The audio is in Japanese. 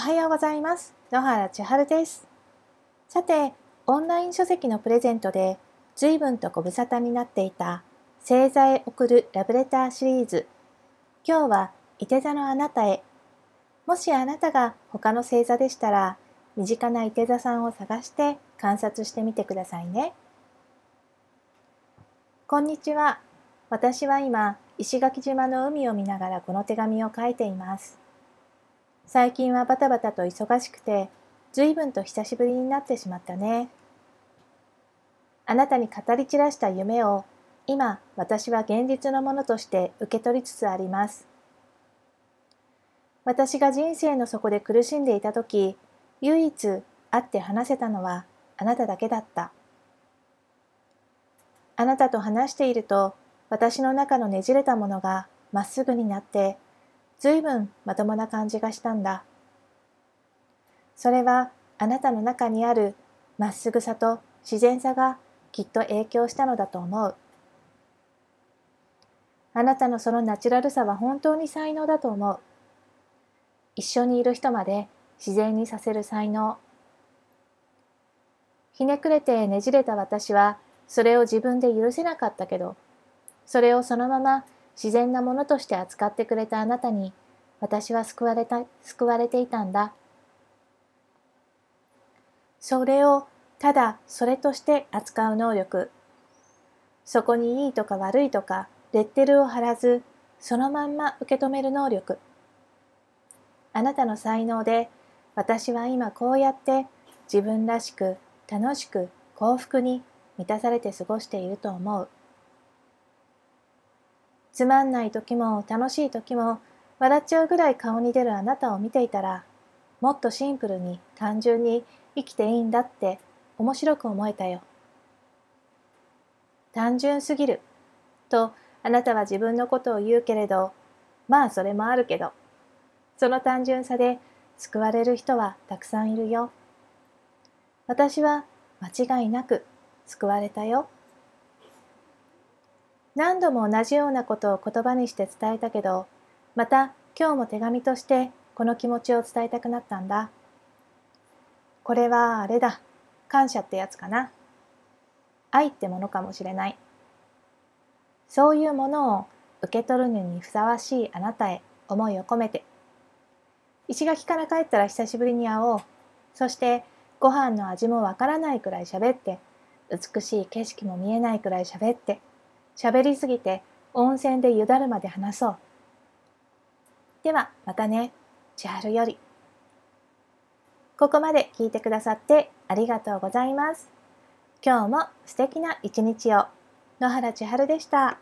はようございます。野原千春です。さて、オンライン書籍のプレゼントで随分とご無沙汰になっていた星座へ送るラブレターシリーズ。今日は、いて座のあなたへ。もしあなたが他の星座でしたら、身近ないて座さんを探して観察してみてくださいね。こんにちは。私は今、石垣島の海を見ながらこの手紙を書いています。最近はバタバタと忙しくて、随分と久しぶりになってしまったね。あなたに語り散らした夢を、今私は現実のものとして受け取りつつあります。私が人生の底で苦しんでいた時、唯一会って話せたのはあなただけだった。あなたと話していると、私の中のねじれたものがまっすぐになって、ずいぶんまともな感じがしたんだ。それはあなたの中にあるまっすぐさと自然さがきっと影響したのだと思う。あなたのそのナチュラルさは本当に才能だと思う。一緒にいる人まで自然にさせる才能。ひねくれてねじれた私はそれを自分で許せなかったけど、それをそのまま自然なものとして扱ってくれたあなたに私は救われた救われていたんだ。それをただそれとして扱う能力。そこにいいとか悪いとかレッテルを貼らずそのまんま受け止める能力。あなたの才能で私は今こうやって自分らしく楽しく幸福に満たされて過ごしていると思う。つまんない時も楽しい時も笑っちゃうぐらい顔に出るあなたを見ていたらもっとシンプルに単純に生きていいんだって面白く思えたよ。単純すぎるとあなたは自分のことを言うけれどまあそれもあるけどその単純さで救われる人はたくさんいるよ。私は間違いなく救われたよ。何度も同じようなことを言葉にして伝えたけど、また今日も手紙としてこの気持ちを伝えたくなったんだ。これはあれだ。感謝ってやつかな。愛ってものかもしれない。そういうものを受け取るのにふさわしいあなたへ思いを込めて。石垣から帰ったら久しぶりに会おう。そしてご飯の味もわからないくらい喋って、美しい景色も見えないくらい喋って、喋りすぎて温泉でゆだるまで話そう。ではまたね。千春より。ここまで聞いてくださってありがとうございます。今日も素敵な一日を。野原千春でした。